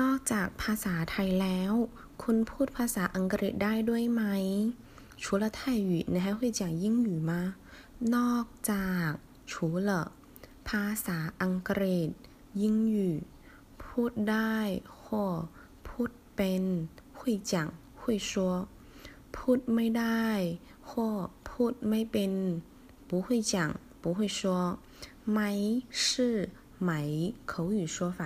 นอกจากภาษาไทยแล้ว คุณพูดภาษาอังกฤษได้ด้วยไหม除了泰语你还会讲英语吗นอกจาก除了ภาษาอังกฤษ英语พูดได้或พูดเป็น会讲会说พูดไม่ได้或พูดไม่เป็น不会讲不会说ไหม是ไหม口语说法